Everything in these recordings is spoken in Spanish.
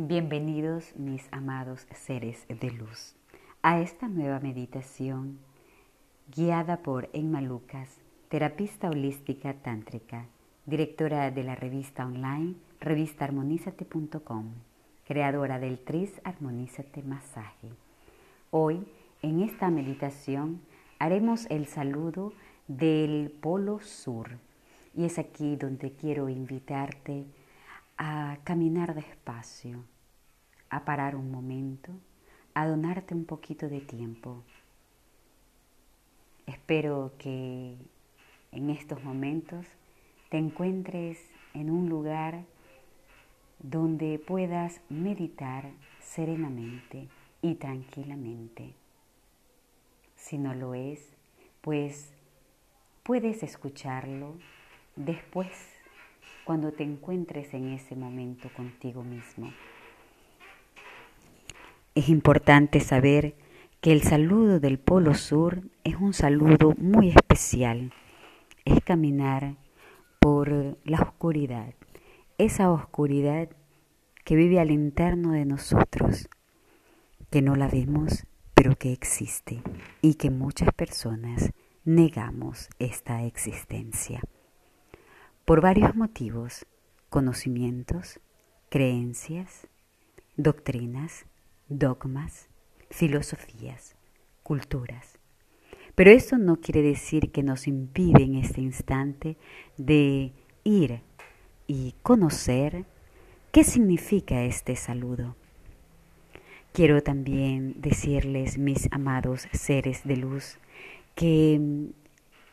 Bienvenidos mis amados seres de luz a esta nueva meditación guiada por Emma Lucas, terapista holística tántrica, directora de la revista online revistaarmonízate.com, creadora del TRIS Armonízate Masaje. Hoy, en esta meditación, haremos el saludo del Polo Sur y es aquí donde quiero invitarte a caminar despacio, a parar un momento, a donarte un poquito de tiempo. Espero que en estos momentos te encuentres en un lugar donde puedas meditar serenamente y tranquilamente. Si no lo es, pues puedes escucharlo después cuando te encuentres en ese momento contigo mismo. Es importante saber que el saludo del Polo Sur es un saludo muy especial. Es caminar por la oscuridad, esa oscuridad que vive al interno de nosotros, que no la vemos, pero que existe y que muchas personas negamos esta existencia por varios motivos, conocimientos, creencias, doctrinas, dogmas, filosofías, culturas. Pero eso no quiere decir que nos impide en este instante de ir y conocer qué significa este saludo. Quiero también decirles, mis amados seres de luz, que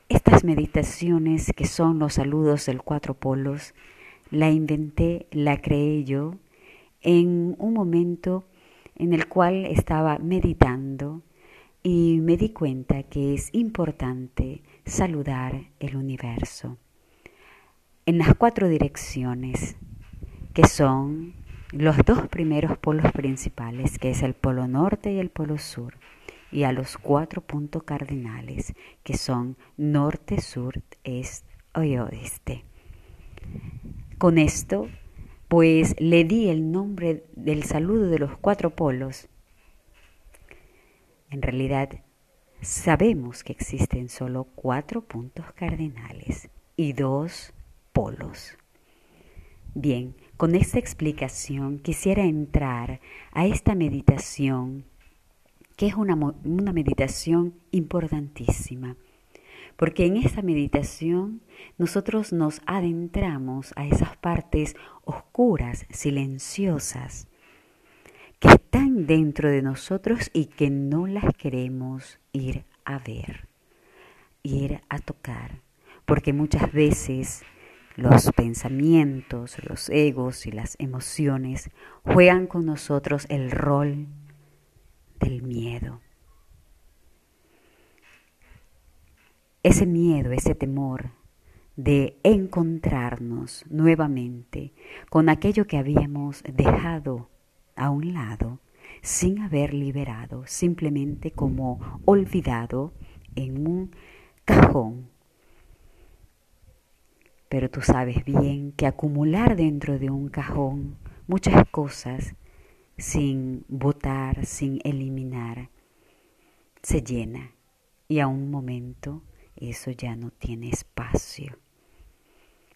estas meditaciones que son los saludos del cuatro polos, la inventé, la creé yo en un momento en el cual estaba meditando y me di cuenta que es importante saludar el universo en las cuatro direcciones que son los dos primeros polos principales, que es el polo norte y el polo sur y a los cuatro puntos cardinales que son norte, sur, este y oeste. Con esto, pues le di el nombre del saludo de los cuatro polos. En realidad, sabemos que existen solo cuatro puntos cardinales y dos polos. Bien, con esta explicación quisiera entrar a esta meditación que es una, una meditación importantísima, porque en esta meditación nosotros nos adentramos a esas partes oscuras, silenciosas, que están dentro de nosotros y que no las queremos ir a ver, ir a tocar, porque muchas veces los pensamientos, los egos y las emociones juegan con nosotros el rol del miedo. Ese miedo, ese temor de encontrarnos nuevamente con aquello que habíamos dejado a un lado sin haber liberado, simplemente como olvidado en un cajón. Pero tú sabes bien que acumular dentro de un cajón muchas cosas sin votar, sin eliminar, se llena y a un momento eso ya no tiene espacio.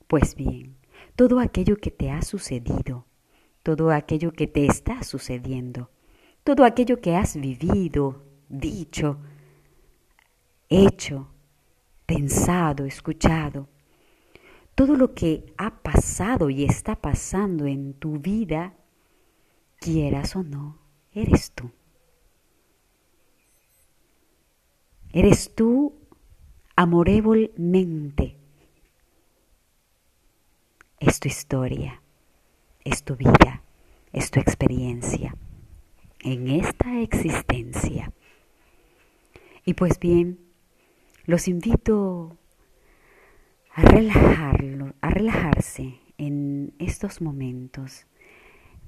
Pues bien, todo aquello que te ha sucedido, todo aquello que te está sucediendo, todo aquello que has vivido, dicho, hecho, pensado, escuchado, todo lo que ha pasado y está pasando en tu vida quieras o no, eres tú. Eres tú amorevolmente. Es tu historia, es tu vida, es tu experiencia en esta existencia. Y pues bien, los invito a relajarlo, a relajarse en estos momentos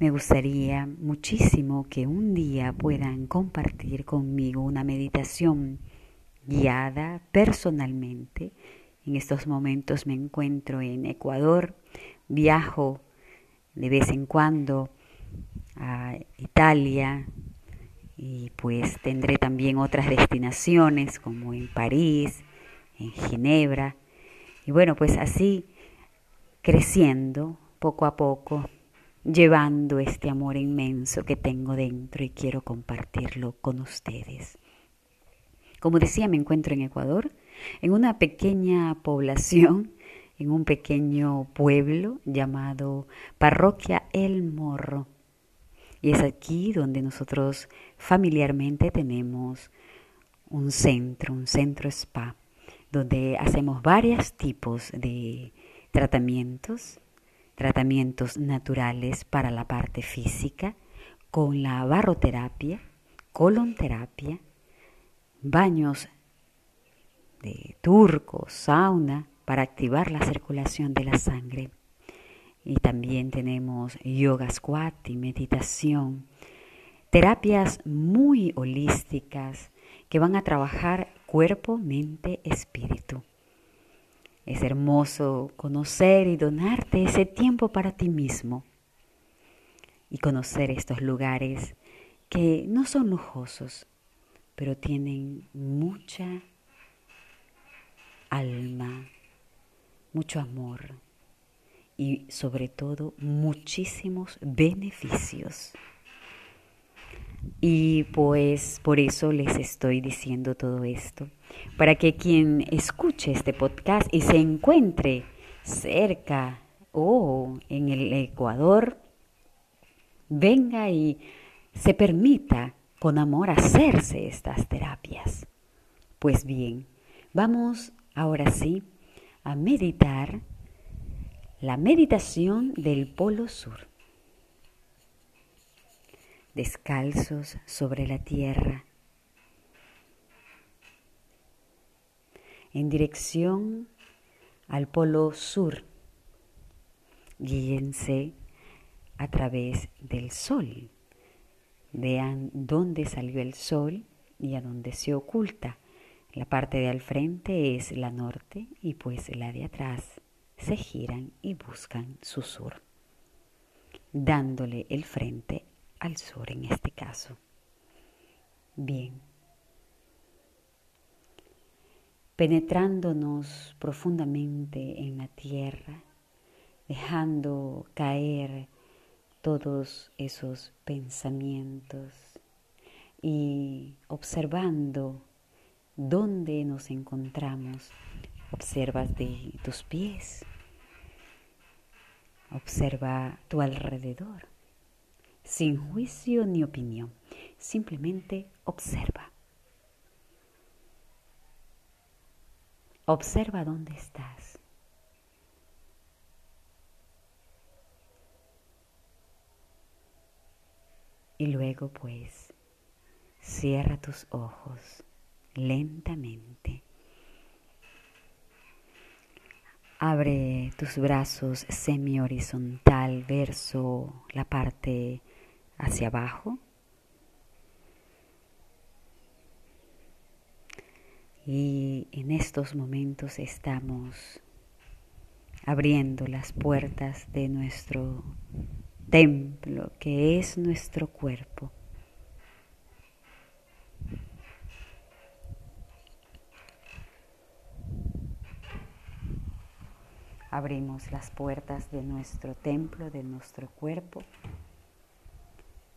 me gustaría muchísimo que un día puedan compartir conmigo una meditación guiada personalmente. En estos momentos me encuentro en Ecuador, viajo de vez en cuando a Italia y pues tendré también otras destinaciones como en París, en Ginebra. Y bueno, pues así creciendo poco a poco, llevando este amor inmenso que tengo dentro y quiero compartirlo con ustedes. Como decía, me encuentro en Ecuador, en una pequeña población, en un pequeño pueblo llamado Parroquia El Morro. Y es aquí donde nosotros familiarmente tenemos un centro, un centro spa, donde hacemos varios tipos de tratamientos, tratamientos naturales para la parte física, con la barroterapia, colonterapia, baños de turco, sauna, para activar la circulación de la sangre y también tenemos yoga squat y meditación. Terapias muy holísticas que van a trabajar cuerpo, mente, espíritu. Es hermoso conocer y donarte ese tiempo para ti mismo y conocer estos lugares que no son lujosos, pero tienen mucha alma, mucho amor, y sobre todo muchísimos beneficios. Y pues por eso les estoy diciendo todo esto, para que quien escuche este podcast y se encuentre cerca o en el Ecuador, venga y se permita con amor hacerse estas terapias. Pues bien, vamos ahora sí a meditar la meditación del Polo Sur. Descalzos sobre la tierra, en dirección al Polo Sur. Guíense a través del sol. Vean dónde salió el sol y a dónde se oculta. La parte de al frente es la norte y pues la de atrás se giran y buscan su sur, dándole el frente al sur en este caso. Bien. Penetrándonos profundamente en la tierra, dejando caer todos esos pensamientos y observando dónde nos encontramos. Observas de tus pies, Observa tu alrededor, sin juicio ni opinión, simplemente observa. Observa dónde estás. Y luego pues cierra tus ojos lentamente. Abre tus brazos semi horizontal, verso la parte hacia abajo. Y en estos momentos estamos abriendo las puertas de nuestro templo, que es nuestro cuerpo. abrimos las puertas de nuestro templo, de nuestro cuerpo,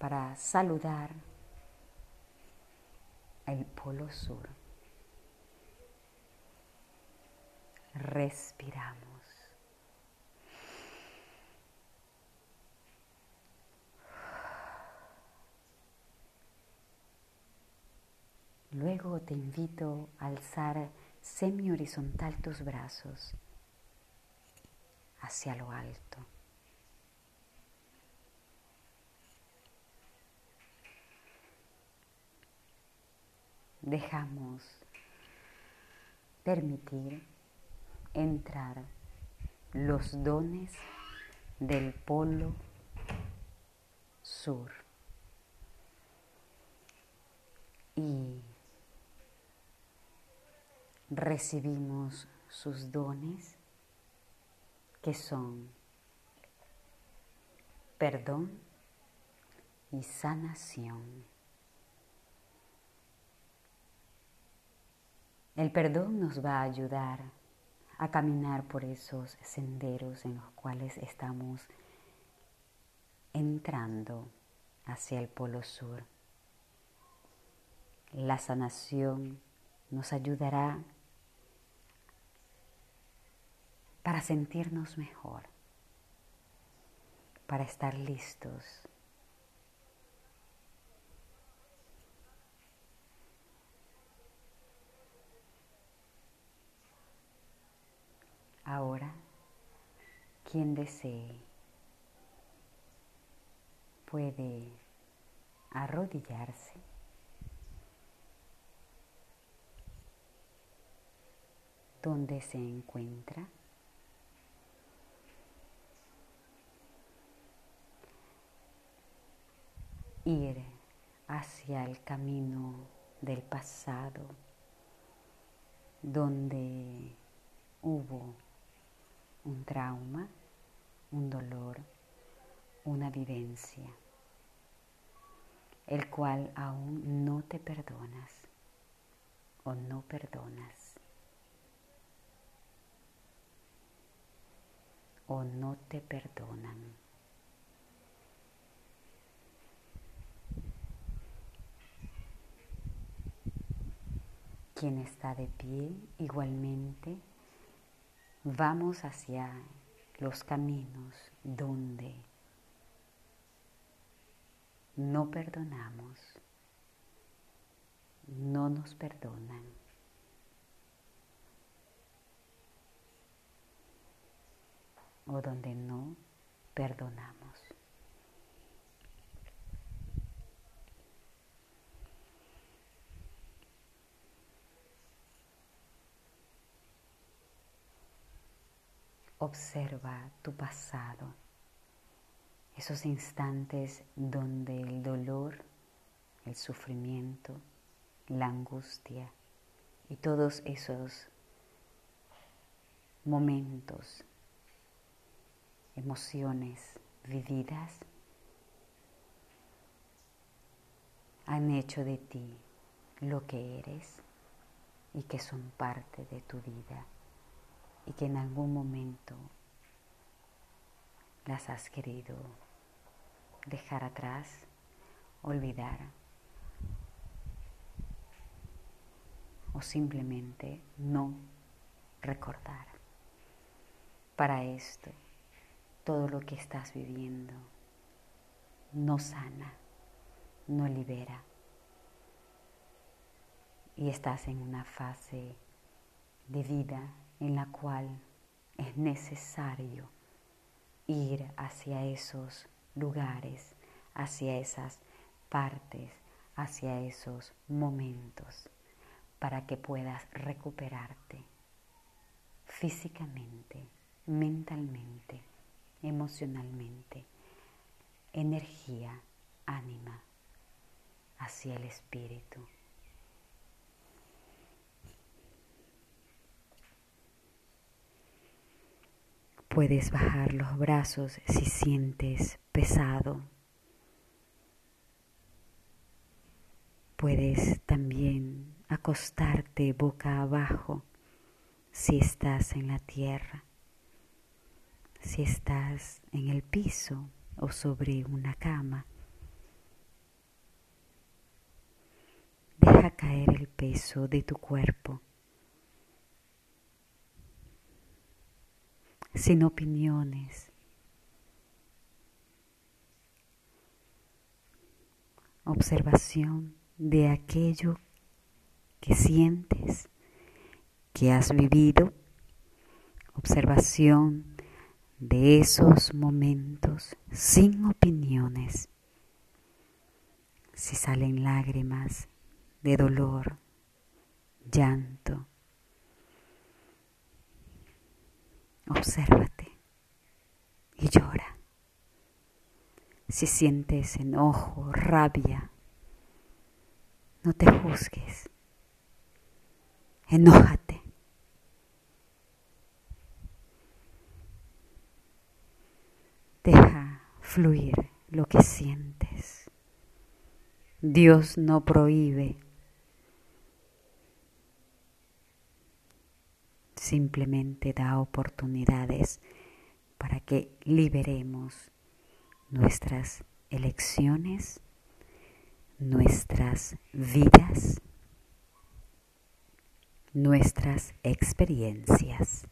para saludar el polo sur. Respiramos. Luego te invito a alzar semi horizontal tus brazos hacia lo alto. Dejamos permitir entrar los dones del polo sur y recibimos sus dones que son perdón, y sanación. El perdón nos va a ayudar a caminar por esos senderos en los cuales estamos entrando hacia el polo sur. La sanación nos ayudará para sentirnos mejor, para estar listos Ahora, quien desee puede arrodillarse donde se encuentra. Ir hacia el camino del pasado donde hubo un trauma, un dolor, una vivencia, el cual aún no te perdonas o no perdonas o no te perdonan. Quien está de pie igualmente vamos hacia los caminos donde no perdonamos, no nos perdonan. o donde no perdonamos. Observa tu pasado, esos instantes donde el dolor, el sufrimiento, la angustia y todos esos momentos, emociones vividas han hecho de ti lo que eres y que son parte de tu vida y que en algún momento las has querido dejar atrás, olvidar o simplemente no recordar. Para esto, todo lo que estás viviendo no sana, no libera y estás en una fase de vida en la cual es necesario ir hacia esos lugares, hacia esas partes, hacia esos momentos, para que puedas recuperarte físicamente, mentalmente, emocionalmente, energía, ánima, hacia el espíritu. Puedes bajar los brazos si sientes pesado. Puedes también acostarte boca abajo si estás en la tierra, si estás en el piso o sobre una cama. Deja caer el peso de tu cuerpo sin opiniones. Observación de aquello que sientes, que has vivido. Observación de esos momentos sin opiniones. Si salen lágrimas de dolor, llanto, Obsérvate y llora. Si sientes enojo, rabia, no te juzgues. Enójate. Deja fluir lo que sientes. Dios no prohíbe, simplemente da oportunidades para que liberemos nuestras elecciones, nuestras vidas, nuestras experiencias.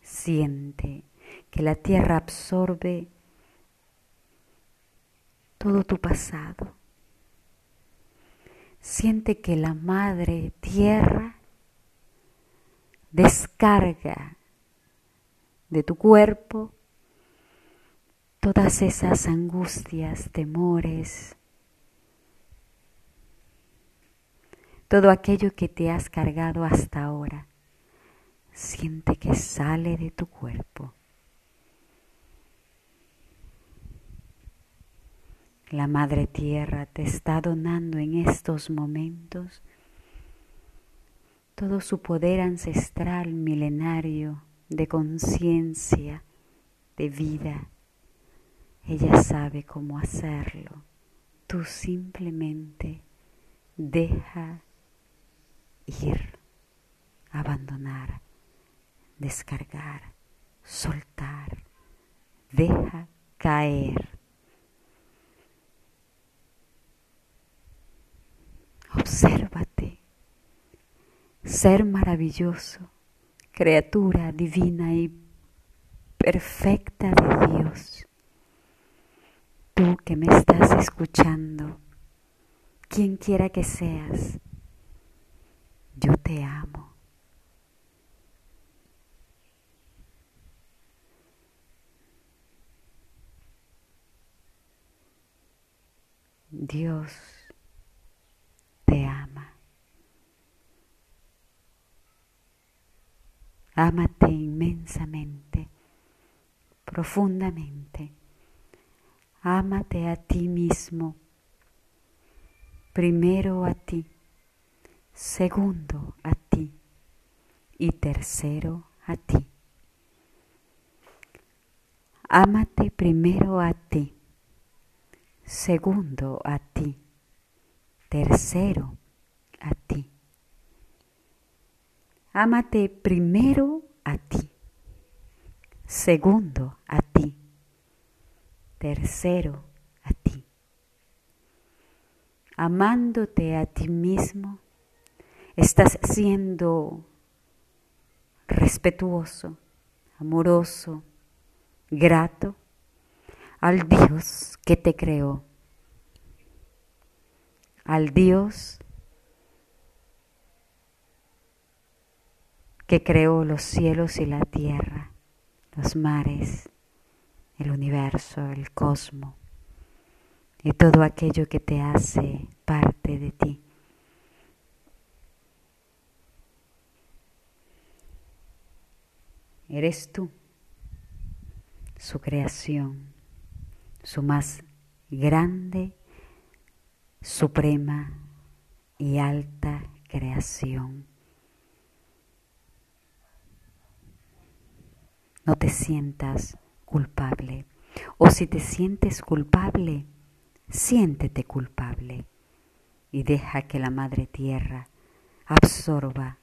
Siente que la tierra absorbe todo tu pasado. Siente que la madre tierra descarga de tu cuerpo todas esas angustias, temores, todo aquello que te has cargado hasta ahora siente que sale de tu cuerpo. La Madre Tierra te está donando en estos momentos todo su poder ancestral milenario de conciencia, de vida. Ella sabe cómo hacerlo. Tú simplemente deja ir, abandonar descargar, soltar, deja caer. Obsérvate, ser maravilloso, criatura divina y perfecta de Dios. Tú que me estás escuchando, quien quiera que seas, yo te amo. Dios te ama. Ámate inmensamente, profundamente. Ámate a ti mismo. Primero a ti, segundo a ti y tercero a ti. Ámate primero a ti segundo a ti, tercero a ti. Ámate primero a ti, segundo a ti, tercero a ti. Amándote a ti mismo, estás siendo respetuoso, amoroso, grato al Dios que te creó, al Dios que creó los cielos y la tierra, los mares, el universo, el cosmos y todo aquello que te hace parte de ti. Eres tú, su creación su más grande, suprema y alta creación. No te sientas culpable. O si te sientes culpable, siéntete culpable y deja que la Madre Tierra absorba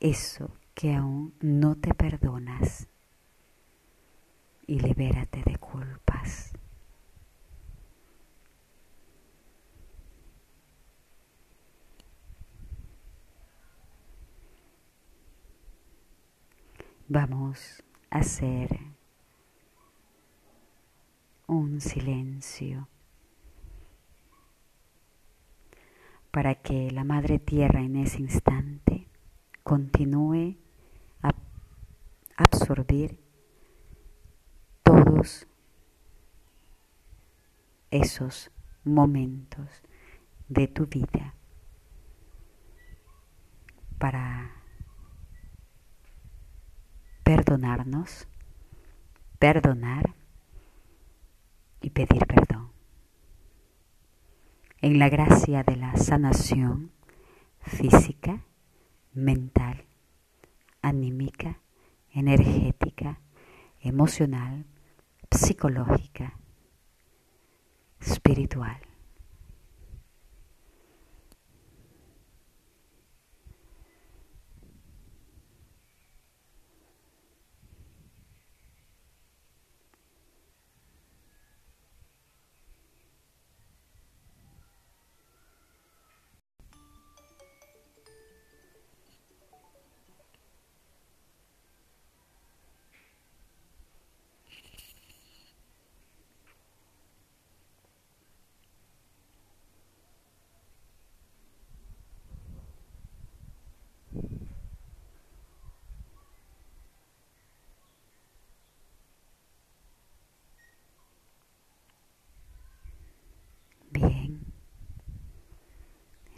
eso que aún no te perdonas y libérate de culpas. Vamos hacer un silencio para que la Madre Tierra en ese instante continúe a absorber todos esos momentos de tu vida para perdonarnos, perdonar y pedir perdón. En la gracia de la sanación física, mental, anímica, energética, emocional, psicológica, espiritual.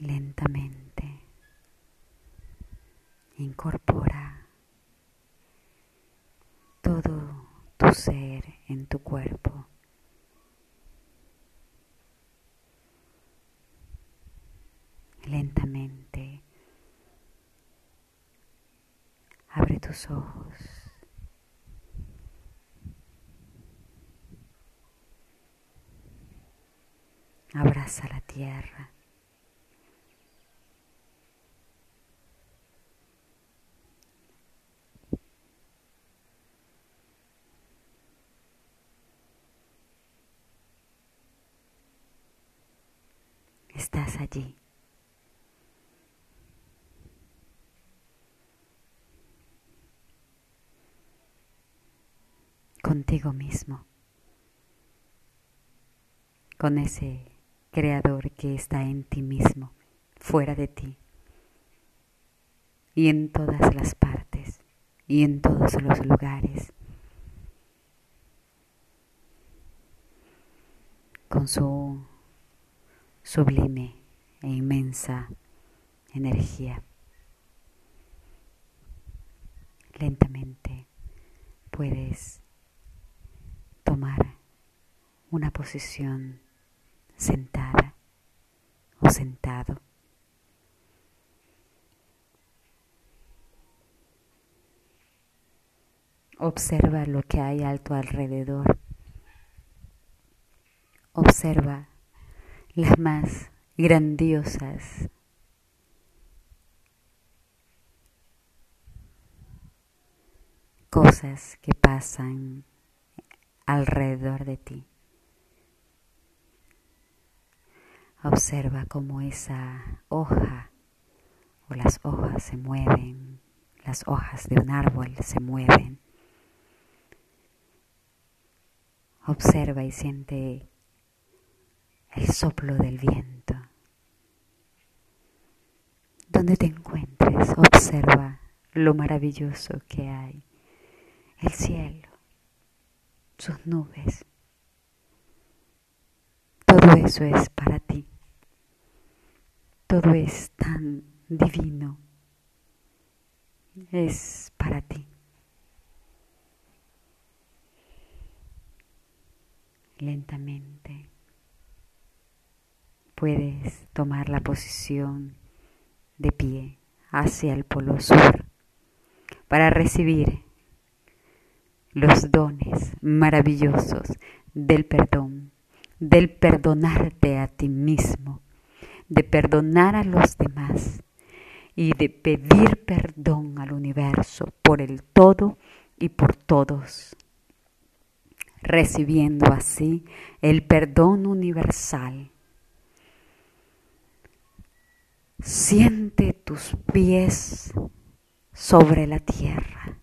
lentamente. Incorpora todo tu ser en tu cuerpo. Lentamente abre tus ojos. Abraza la tierra. estás allí. contigo mismo, con ese creador que está en ti mismo, fuera de ti, y en todas las partes, y en todos los lugares, con su sublime e inmensa energía. Lentamente puedes tomar una posición sentada o sentado. Observa lo que hay a tu alrededor. Observa las más grandiosas cosas que pasan alrededor de ti. Observa cómo esa hoja o las hojas se mueven, las hojas de un árbol se mueven. Observa y siente el soplo del viento. Donde te encuentres, observa lo maravilloso que hay, el cielo, sus nubes. Todo eso es para ti. Todo es tan divino. Es para ti. Lentamente puedes tomar la posición de pie hacia el polo sur para recibir los dones maravillosos del perdón, del perdonarte a ti mismo, de perdonar a los demás y de pedir perdón al universo por el todo y por todos, recibiendo así el perdón universal Siente tus pies sobre la tierra.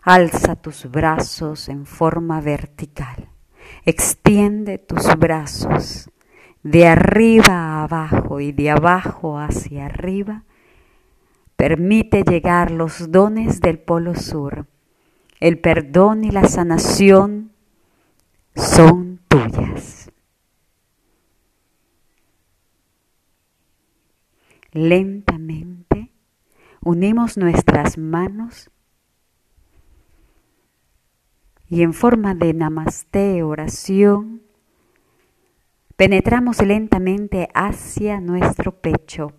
Alza tus brazos en forma vertical. Extiende tus brazos de arriba a abajo y de abajo hacia arriba. Permite llegar los dones del Polo Sur. El perdón y la sanación son tuyas. Lentamente unimos nuestras manos y en forma de namaste oración penetramos lentamente hacia nuestro pecho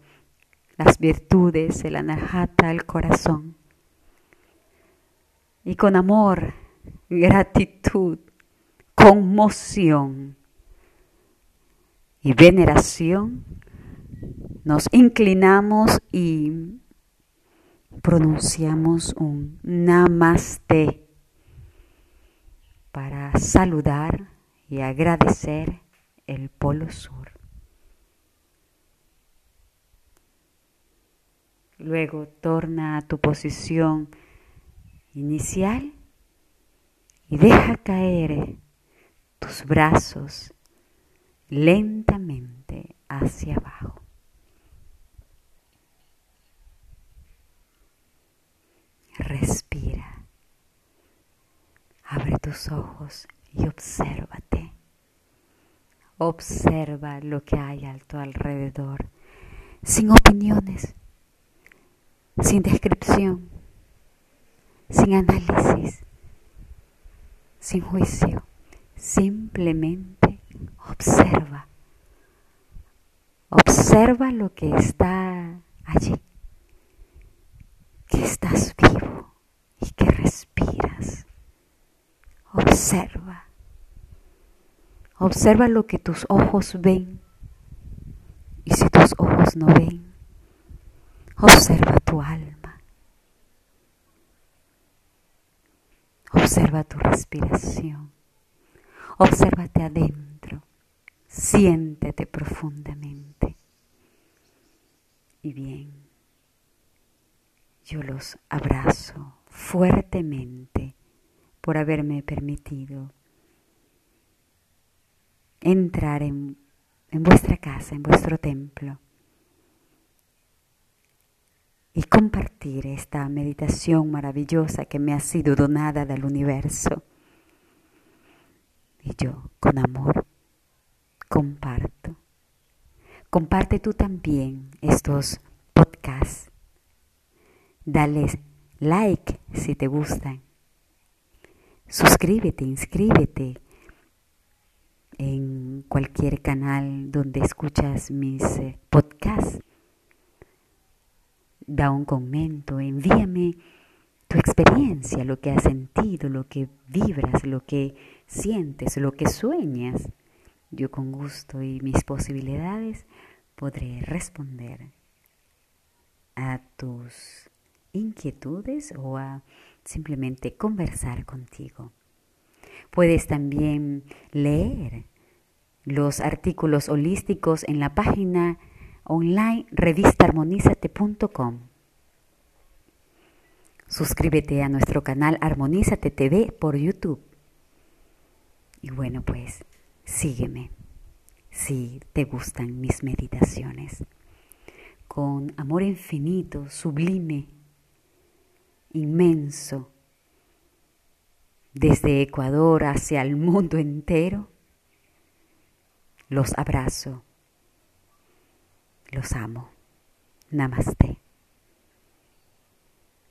las virtudes, el anahata, el corazón. Y con amor gratitud, conmoción y veneración, nos inclinamos y pronunciamos un namaste para saludar y agradecer el Polo Sur. Luego torna a tu posición inicial y deja caer tus brazos lentamente hacia abajo. Respira. Abre tus ojos y obsérvate. Observa lo que hay a tu alrededor, sin opiniones, sin descripción, sin análisis, sin juicio. Simplemente observa. Observa lo que está allí, que estás vivo y que respiras. Observa. Observa lo que tus ojos ven. Y si tus ojos no ven, observa tu alma. Observa tu respiración. Obsérvate adentro. Siéntete profundamente. Y bien, yo los abrazo fuertemente por haberme permitido entrar en, vuestra casa, en vuestro templo y compartir esta meditación maravillosa que me ha sido donada del universo. Y yo, con amor, comparto. Comparte tú también estos podcasts. Dale like si te gustan. Suscríbete, inscríbete en cualquier canal donde escuchas mis eh, podcasts. Da un comento, envíame tu experiencia, lo que has sentido, lo que vibras, lo que sientes, lo que sueñas. Yo con gusto y mis posibilidades podré responder a tus inquietudes o a simplemente conversar contigo. Puedes también leer los artículos holísticos en la página online revistaarmonízate.com. Suscríbete a nuestro canal Armonízate TV por YouTube. Y bueno, pues sígueme si te gustan mis meditaciones. Con amor infinito, sublime, inmenso, desde Ecuador hacia el mundo entero, los abrazo, los amo. Namaste.